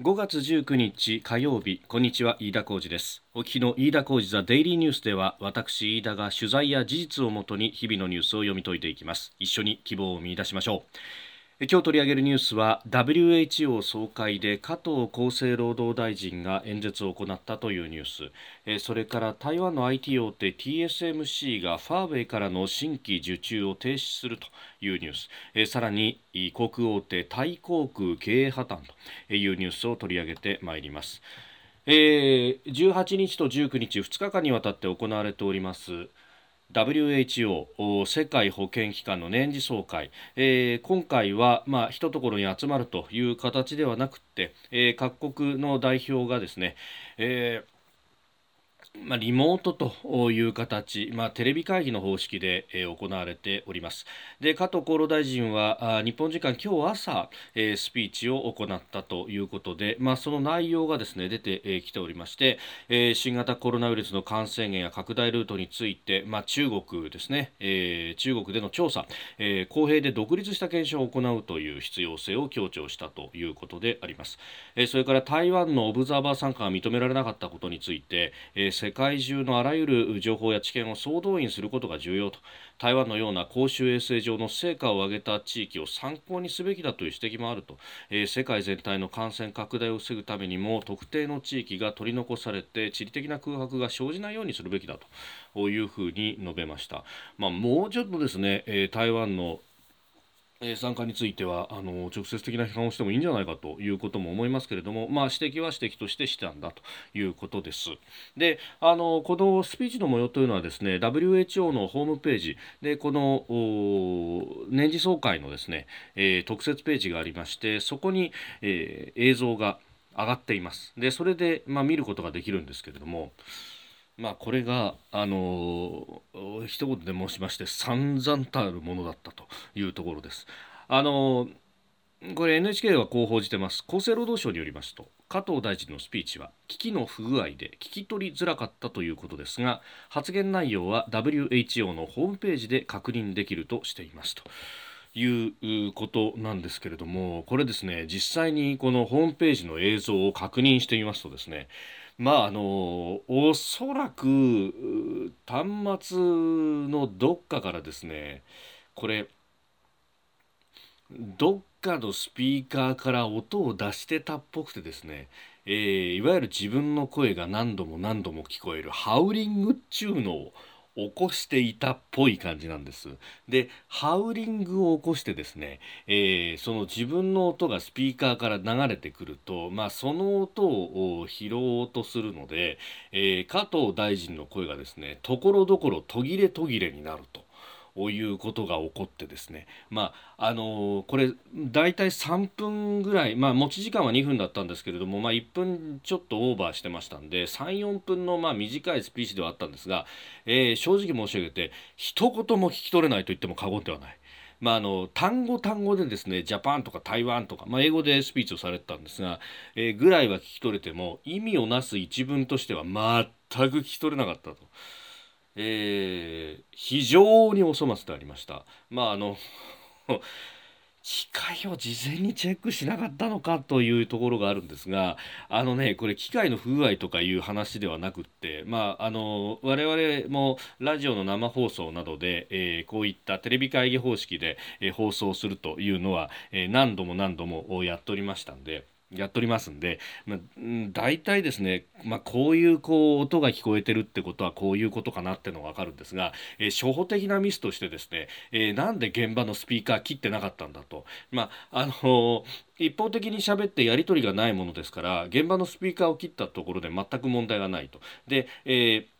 5月19日火曜日こんにちは飯田浩二です。お聞きの飯田浩二ザデイリーニュースでは私飯田が取材や事実をもとに日々のニュースを読み解いていきます。一緒に希望を見出しましょう。今日取り上げるニュースは WHO 総会で加藤厚生労働大臣が演説を行ったというニュース。それから台湾の IT 大手 TSMC がファーウェイからの新規受注を停止するというニュース。さらに航空大手タイ航空経営破綻というニュースを取り上げてまいります。えー、18日と19日2日間にわたって行われております WHO 世界保健機関の年次総会、えー、今回は、まあ、一ところに集まるという形ではなくて、えー、各国の代表がですね、えーまあ、リモートという形、まあ、テレビ会議の方式で、えー、行われております。で加藤厚労大臣はあ日本時間今日朝、えー、スピーチを行ったということで、まあ、その内容がですね出てき、えー、ておりまして、えー、新型コロナウイルスの感染源や拡大ルートについて、まあ、中国ですね、えー、中国での調査、えー、公平で独立した検証を行うという必要性を強調したということであります、えー、それから台湾のオブザーバー参加が認められなかったことについて、えー世界中のあらゆる情報や知見を総動員することが重要と台湾のような公衆衛生上の成果を上げた地域を参考にすべきだという指摘もあると、えー、世界全体の感染拡大を防ぐためにも特定の地域が取り残されて地理的な空白が生じないようにするべきだというふうに述べました。まあ、もうちょっとですね、えー、台湾のえ参加についてはあの直接的な批判をしてもいいんじゃないかということも思いますけれども、まあ、指摘は指摘としてしたんだということです。であのこのスピーチの模様というのはですね WHO のホームページでこの年次総会のですね、えー、特設ページがありましてそこに、えー、映像が上がっています。でそれで、まあ、見ることができるんですけれども。まあ、これが、あのー、一言で申しまして散々たるものだったというところです。あのー、これ NHK はこう報じてます厚生労働省によりますと加藤大臣のスピーチは危機の不具合で聞き取りづらかったということですが発言内容は WHO のホームページで確認できるとしていますと。いうことなんですけれどもこれですね実際にこのホームページの映像を確認してみますとですねまああのおそらく端末のどっかからですねこれどっかのスピーカーから音を出してたっぽくてですね、えー、いわゆる自分の声が何度も何度も聞こえるハウリングっちゅうのを起こしていたっぽい感じなんです。でハウリングを起こしてですね、えー、その自分の音がスピーカーから流れてくると、まあ、その音を拾おうとするので、えー、加藤大臣の声がですねところどころ途切れ途切れになると。いうことが起こってですね、まああの、これ大体3分ぐらい、まあ、持ち時間は2分だったんですけれども、まあ、1分ちょっとオーバーしてましたんで34分のまあ短いスピーチではあったんですが、えー、正直申し上げて一言も聞き取れないと言っても過言ではない。まあ、あの単語単語でですねジャパンとか台湾とか、まあ、英語でスピーチをされてたんですが、えー、ぐらいは聞き取れても意味をなす一文としては全く聞き取れなかったと。えー、非常にお粗末でありました。まああの 機械を事前にチェックしなかったのかというところがあるんですがあのねこれ機械の不具合とかいう話ではなくってまああの我々もラジオの生放送などで、えー、こういったテレビ会議方式で、えー、放送するというのは、えー、何度も何度もやっておりましたんで。やっておりますんで、まあ、大体ですね、まあ、こういうこう音が聞こえてるってことはこういうことかなってのが分かるんですが、えー、初歩的なミスとしてですね、えー、なんで現場のスピーカー切ってなかったんだと、まああのー、一方的に喋ってやり取りがないものですから現場のスピーカーを切ったところで全く問題がないと。で、えー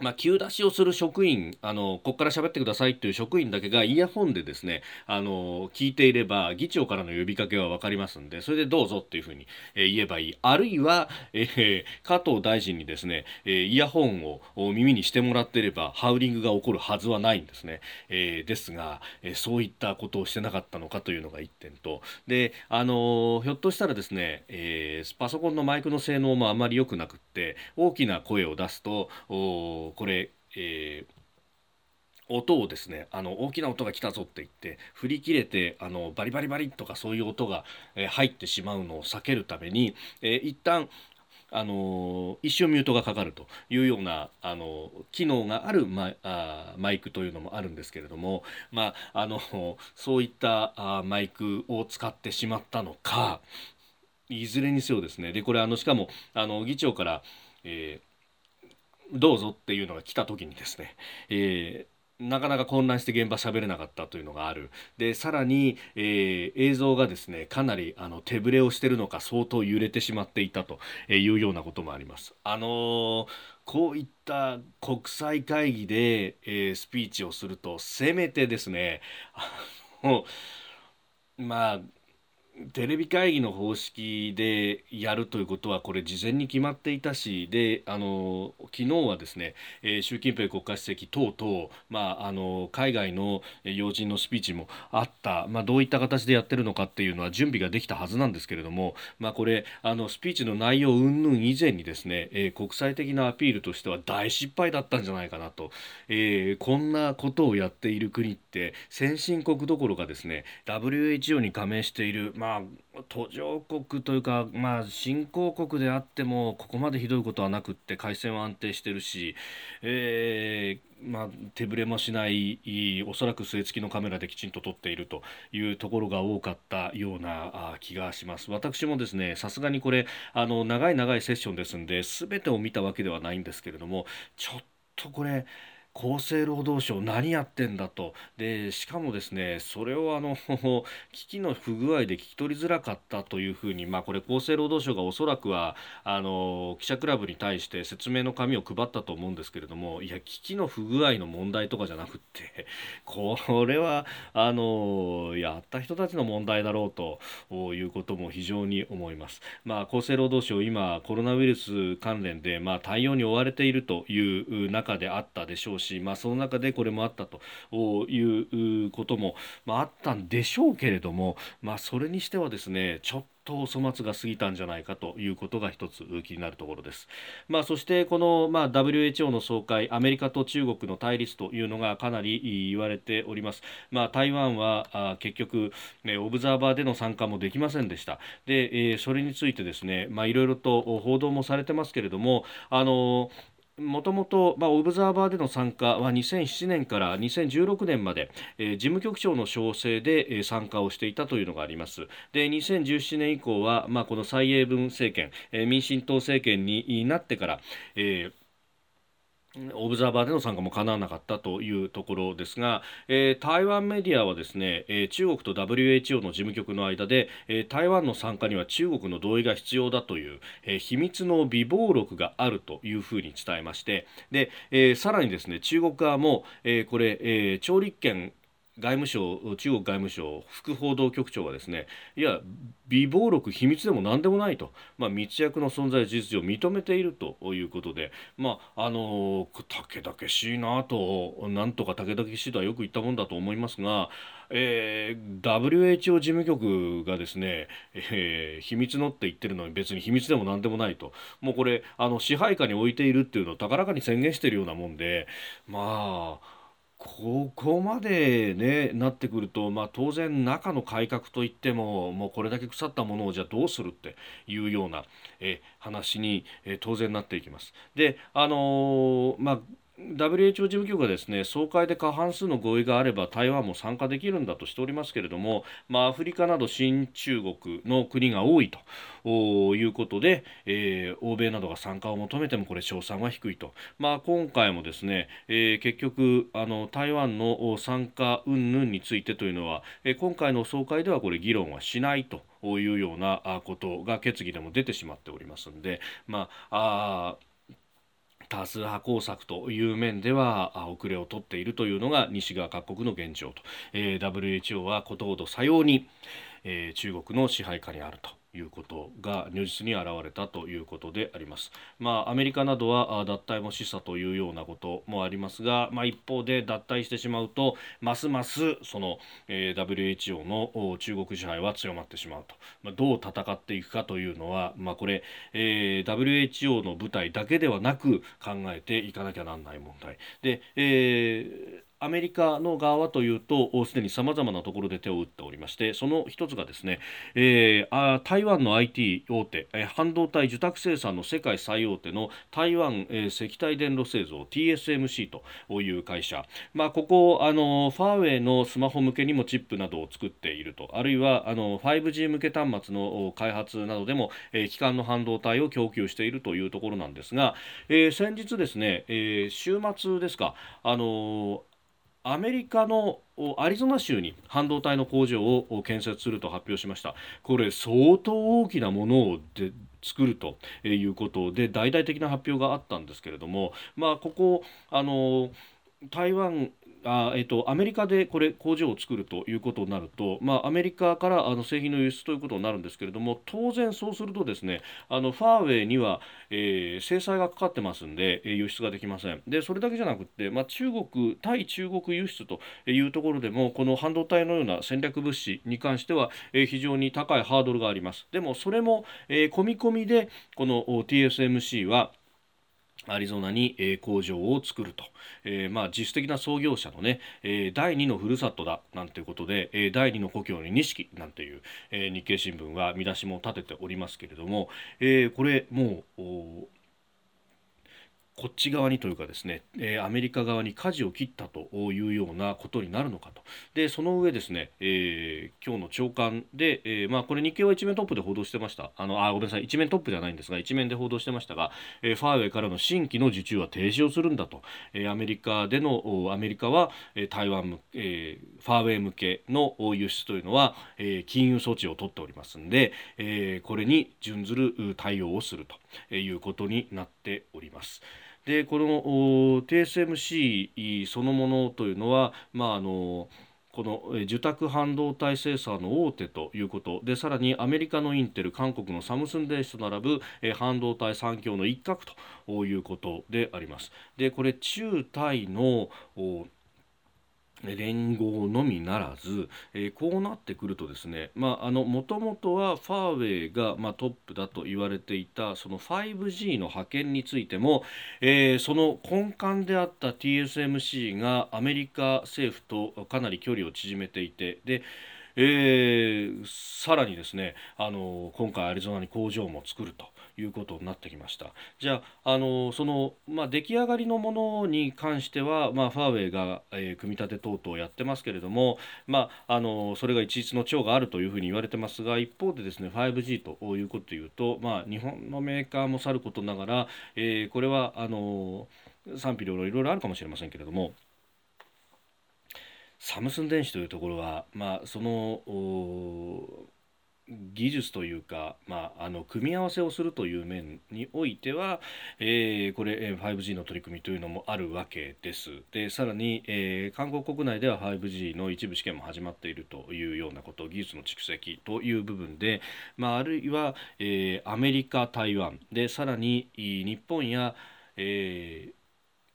まあ、急出しをする職員あのここから喋ってくださいという職員だけがイヤホンでですねあの聞いていれば議長からの呼びかけは分かりますんでそれでどうぞっていうふうに、え、言えばいい。あるいは、えー、加藤大臣にですね、え、イヤホンを耳にしてもらっていればハウリングが起こるはずはないんですね、えー、ですが、え、そういったことをしてなかったのかというのが1点と。であのひょっとしたらですね、えー、パソコンのマイクの性能もあまり良くなくて大きな声を出すとこれ、えー音をですねあの大きな音が来たぞって言って振り切れてあのバリバリバリとかそういう音が、えー、入ってしまうのを避けるために、えー、一旦あの一瞬ミュートがかかるというようなあの機能があるマあマイクというのもあるんですけれども、まあ、あのそういったあマイクを使ってしまったのかいずれにせよですねでこれあのしかもあの議長から、えー、どうぞっていうのが来た時にですね、えーなかなか混乱して現場喋れなかったというのがあるでさらに、えー、映像がですねかなりあの手ぶれをしてるのか相当揺れてしまっていたというようなこともあります。あのー、こういった国際会議で、えー、スピーチをするとせめてですねまあテレビ会議の方式でやるということはこれ事前に決まっていたしであの昨日はですね、えー、習近平国家主席等々、まあ、あの海外の要人のスピーチもあった、まあ、どういった形でやってるのかっていうのは準備ができたはずなんですけれども、まあ、これあのスピーチの内容云々以前にですね、えー、国際的なアピールとしては大失敗だったんじゃないかなと、えー、こんなことをやっている国って先進国どころかですね WHO に加盟している、ままあ途上国というか、まあ、新興国であってもここまでひどいことはなくって回線は安定してるし、えーまあ、手ぶれもしないおそらく据え付きのカメラできちんと撮っているというところが多かったような気がします。私もですねさすがにこれあの長い長いセッションですんで全てを見たわけではないんですけれどもちょっとこれ厚生労働省何やってんだとでしかもですねそれをあの 機器の不具合で聞き取りづらかったというふうに、まあ、これ厚生労働省がおそらくはあの記者クラブに対して説明の紙を配ったと思うんですけれどもいや機器の不具合の問題とかじゃなくって これはあのやった人たちの問題だろうということも非常に思います。まあ、厚生労働省今コロナウイルス関連で、まあ、対応に追われているという中であったでしょうし、まあ、その中でこれもあったということも、まあ、あったんでしょうけれども、まあ、それにしてはですねちょっとお粗末が過ぎたんじゃないかということが一つ気になるところです。まあ、そしてこの、まあ、WHO の総会アメリカと中国の対立というのがかなり言われております。まあ、台湾はあ結局、ね、オブザーバーでの参加もできませんでした。で、えー、それについてですね、まあ、いろいろと報道もされてますけれどもあのもともと、まあ、オブザーバーでの参加は2007年から2016年まで、えー、事務局長の招請で、えー、参加をしていたというのがあります。で2017年以降は、まあ、この蔡英文政権、えー、民進党政権になってから、えーオブザーバーでの参加もかなわなかったというところですが、えー、台湾メディアはですね、えー、中国と WHO の事務局の間で、えー、台湾の参加には中国の同意が必要だという、え秘密の備忘録があるというふうに伝えましてで、えさらにですね中国側も、えこれ、えー、立権外務省中国外務省副報道局長がですねいや備忘録秘密でも何でもないと、まあ、密約の存在事実上認めているということでまああのたけだけしいなとなんとかたけだけしいとはよく言ったもんだと思いますが、えー、WHO 事務局がですね、えー、秘密のって言ってるのに別に秘密でも何でもないと。もうこれあの支配下に置いているっていうのを高らかに宣言しているようなもんでまあここまで、ね、なってくると、まあ、当然中の改革といってももうこれだけ腐ったものをじゃあどうするっていうようなえ話にえ当然なっていきます。であのー、まあ WHO 事務局がですね総会で過半数の合意があれば台湾も参加できるんだとしておりますけれども、まあ、アフリカなど新中国の国が多いということで、えー、欧米などが参加を求めてもこれ勝算は低いと、まあ、今回もですね、えー、結局あの台湾の参加云々についてというのは、えー、今回の総会ではこれ議論はしないというようなことが決議でも出てしまっておりますので、まあ多数派工作という面では遅れを取っているというのが西側各国の現状と、えー、WHO はことほどさように、えー、中国の支配下にあると。いうことが如実に現れたということであります。まあ、アメリカなどは脱退も示唆というようなこともありますが、まあ、一方で脱退してしまうとますますその、えー、WHO の中国支配は強まってしまうと、まあ、どう戦っていくかというのは、まあ、これ、えー、WHO の舞台だけではなく考えていかなきゃなんない問題で、えーアメリカの側はというとすでにさまざまなところで手を打っておりましてその一つがですね、えー、台湾の IT 大手、半導体受託生産の世界最大手の台湾、えー、石体電路製造 TSMC という会社、まあ、ここあのファーウェイのスマホ向けにもチップなどを作っていると。あるいはあの 5G 向け端末の開発などでも、えー、基幹の半導体を供給しているというところなんですが、えー、先日ですね、えー、週末ですかあのアメリカのアリゾナ州に半導体の工場を建設すると発表しました。これ相当大きなものをで作るということで大々的な発表があったんですけれどもまあここあの台湾あえっと、アメリカでこれ工場を作るということになると、まあ、アメリカからあの製品の輸出ということになるんですけれども当然そうするとですねあのファーウェイには、えー、制裁がかかってますんで輸出ができません。でそれだけじゃなくて、まあ、中国対中国輸出というところでもこの半導体のような戦略物資に関しては、えー、非常に高いハードルがあります。でもそれも、えー、込み込みでこの TSMC はアリゾナに、え、工場を作ると、えー、まあ、実質的な創業者のね、えー、第2のふるさとだなんていうことで、え第2の故郷に錦なんていう、え日経新聞は見出しも立てておりますけれども、えこれもうこっち側にというかですね、えー、アメリカ側に舵を切ったというようなことになるのかと。でその上ですね、えー、今日の朝刊で、えー、まあ、これ日経は一面トップで報道してました。あのあごめんなさい一面トップではないんですが一面で報道してましたが、えファーウェイからの新規の受注は停止をするんだと、えアメリカでのアメリカは、台湾、えファーウェイ向けの輸出というのは、え金融措置を取っておりますんで、えこれに準ずる対応をするということになっております。でこの TSMC そのものというのは、まあ、あのこの受託半導体生産の大手ということでさらにアメリカのインテル韓国のサムスン電子と並ぶ半導体産業の一角ということであります。でこれ中台の連合のみならず、えー、こうなってくるとですねもともとはファーウェイが、まあ、トップだと言われていたその 5G の覇権についても、えー、その根幹であった TSMC がアメリカ政府とかなり距離を縮めていてでえー、さらにですねあの今回アリゾナに工場も作ると。いうことになってきました。じゃああのその、まあ、出来上がりのものに関しては、まあ、ファーウェイが、えー、組み立て等々やってますけれども、まあ、あのそれが一律の長があるというふうに言われてますが一方でですね 5G ということでいうと、まあ、日本のメーカーもさることながら、えー、これはあの賛否両論いろいろあるかもしれませんけれどもサムスン電子というところは、まあ、その技術というか、まあ、あの組み合わせをするという面においては、えー、これ 5G の取り組みというのもあるわけです。でさらに、えー、韓国国内では 5G の一部試験も始まっているというようなこと技術の蓄積という部分で、まあ、あるいは、えー、アメリカ台湾でさらに日本や、えー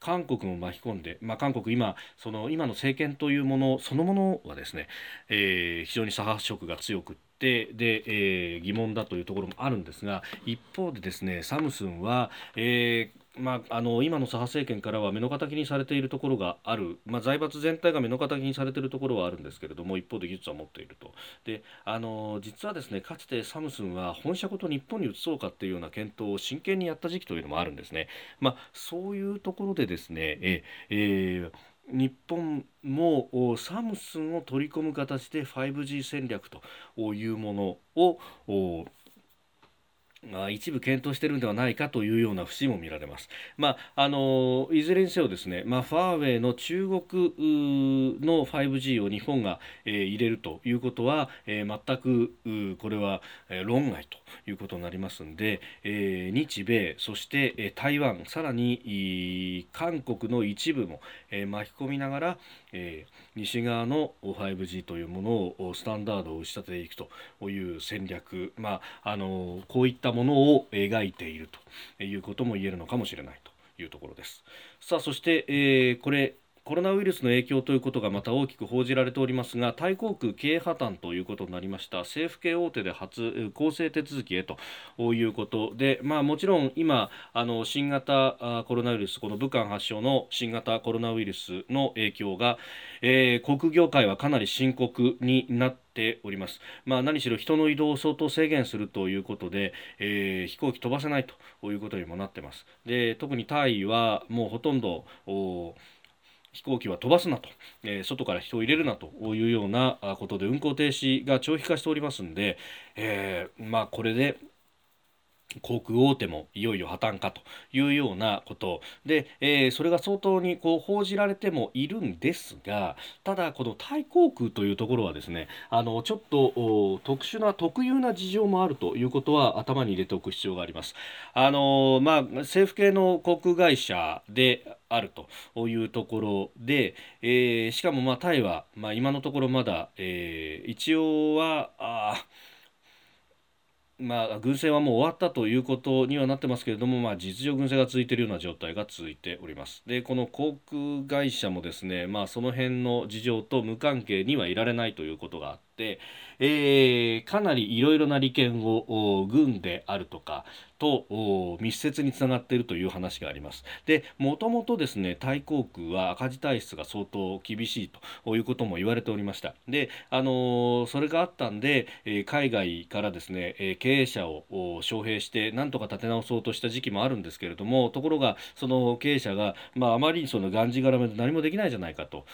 韓国も巻き込んで、まあ、韓国今その今の政権というものそのものはですね、えー、非常に左派色が強くでで、えー、疑問だというところもあるんですが一方でですねサムスンは、えーまあ、あの今の左派政権からは目の敵にされているところがある、まあ、財閥全体が目の敵にされているところはあるんですけれども一方で技術は持っていると。であの実はですねかつてサムスンは本社ごと日本に移そうかっていうような検討を真剣にやった時期というのもあるんですね、まあ、そういうところでですねえ、えー日本もサムスンを取り込む形で 5G 戦略というものをまあ、一部検討してるんではないかというような節も見られます。まあ、あのいずれにせよですね、まあ、ファーウェイの中国の 5G を日本が、えー、入れるということは、えー、全くこれは、論外ということになりますんで、えー、日米そして、え、台湾さらに韓国の一部も、え、巻き込みながら、え、西側の 5G というものをスタンダードを打ち立てていくという戦略、まあ、あのこういったものを描いているということも言えるのかもしれないというところです。さあそして、えー、これコロナウイルスの影響ということがまた大きく報じられておりますがタイ航空経営破綻ということになりました政府系大手で初公正手続きへということで、まあ、もちろん今あの新型コロナウイルスこの武漢発祥の新型コロナウイルスの影響が、えー、航空業界はかなり深刻になっております。まあ、何しろ人の移動を相当制限するということで、えー、飛行機飛ばせないということにもなってます。で特にタイはもうほとんど飛行機は飛ばすなと、えー、外から人を入れるなというようなことで運航停止が長期化しておりますんで、えー、まあこれで航空大手もいよいよ破綻かというようなことで、えー、それが相当にこう報じられてもいるんですがただこのタイ航空というところはですねあのちょっと特殊な特有な事情もあるということは頭に入れておく必要があります。あのまあ、政府系の航空会社であるというところで、えー、しかもまあタイは、まあ、今のところまだ、えー、一応はあまあ、軍政はもう終わったということにはなってますけれども、まあ、実情軍政が続いているような状態が続いております。でこの航空会社もですね、まあ、その辺の事情と無関係にはいられないということがあって、えー、かなりいろいろな利権を軍であるとかと密接につながっているという話があります。でもともとですねタイ航空は赤字体質が相当厳しいということも言われておりました。であのそれがあったんで、え海外からですね、え経営者を招聘してなんとか立て直そうとした時期もあるんですけれどもところがその経営者が、まあ、あまりにそのがんじがらめで何もできないじゃないかと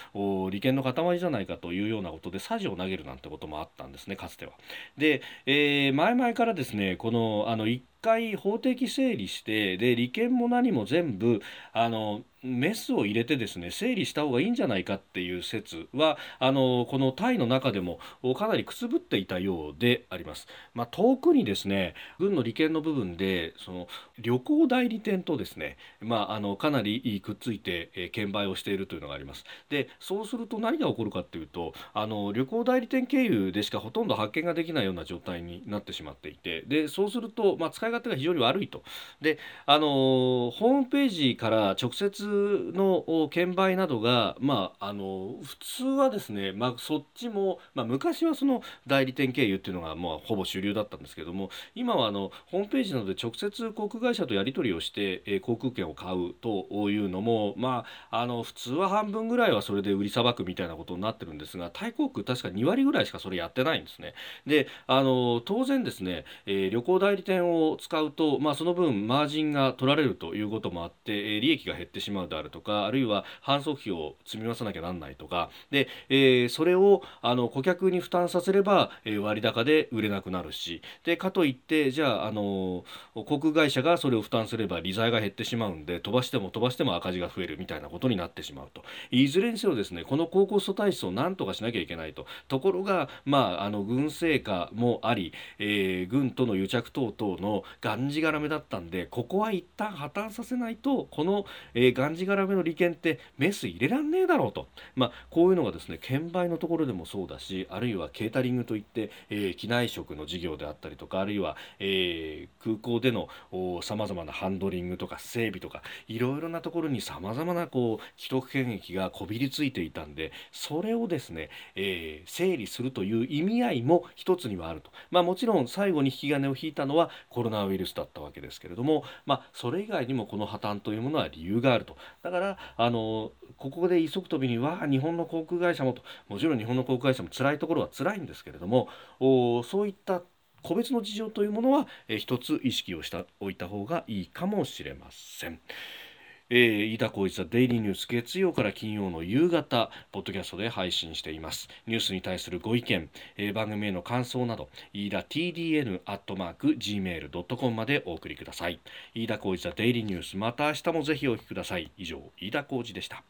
利権の塊じゃないかというようなことでさじを投げるなんてこともあったんですねかつては。で、えー、前々からですねこのあの1回法的整理してで利権も何も全部あのメスを入れてですね整理した方がいいんじゃないかっていう説はあのこのタイの中でもかなりくすぶっていたようであります。まあ、遠くにですね軍の利権の部分でその旅行代理店とですね、まあ、あのかなりくっついて、えー、券売をしているというのがあります。でそうすると何が起こるかっていうとあの旅行代理店経由でしかほとんど発見ができないような状態になってしまっていてでそうすると、まあ、使い勝手が非常に悪いと。であのホームページから直接の券売などが、まあ、あの普通はですね、まあ、そっちも、まあ、昔はその代理店経由っていうのが、まあ、ほぼ主流だったんですけども今はあのホームページなどで直接航空会社とやり取りをして、えー、航空券を買うというのも、まあ、あの普通は半分ぐらいはそれで売りさばくみたいなことになってるんですがタイ航空確か2割ぐらいしかそれやってないんですね。であの当然ですね、えー、旅行代理店を使うと、まあ、その分マージンが取られるということもあって、えー、利益が減ってしまうであるとかあるいは反則費を積み増さなきゃなんないとかで、えー、それをあの顧客に負担させれば、えー、割高で売れなくなるしでかといってじゃああの航空会社がそれを負担すれば利材が減ってしまうんで飛ばしても飛ばしても赤字が増えるみたいなことになってしまうと。いずれにせよですねこの高コスト体質を何とかしなきゃいけないと。ところがまああの軍政下もあり、えー、軍との癒着等々のがんじがらめだったんでここは一旦破綻させないとこの、えー、がんじがらめの利権ってメス入れらんねえだろうと、まあ、こういうのがですね券売のところでもそうだしあるいはケータリングといって、えー、機内食の事業であったりとかあるいは、えー、空港でのさまざまなハンドリングとか整備とかいろいろなところにさまざまなこう既得権益がこびりついていたんでそれをですね、えー、整理するという意味合いも一つにはあると、まあ、もちろん最後に引き金を引いたのはコロナウイルスだったわけですけれども、まあ、それ以外にもこの破綻というものは理由があると。だからあのここで急ぐとびには日本の航空会社もともちろん日本の航空会社も辛いところは辛いんですけれどもおそういった個別の事情というものは、えー、一つ意識をしておいた方がいいかもしれません。えー、飯田浩一ザデイリーニュース月曜から金曜の夕方ポッドキャストで配信しています。ニュースに対するご意見、えー、番組への感想など飯田 TDN アットマーク Gmail.com までお送りください。飯田浩一ザデイリーニュースまた明日もぜひお聞きください。以上飯田浩二でした。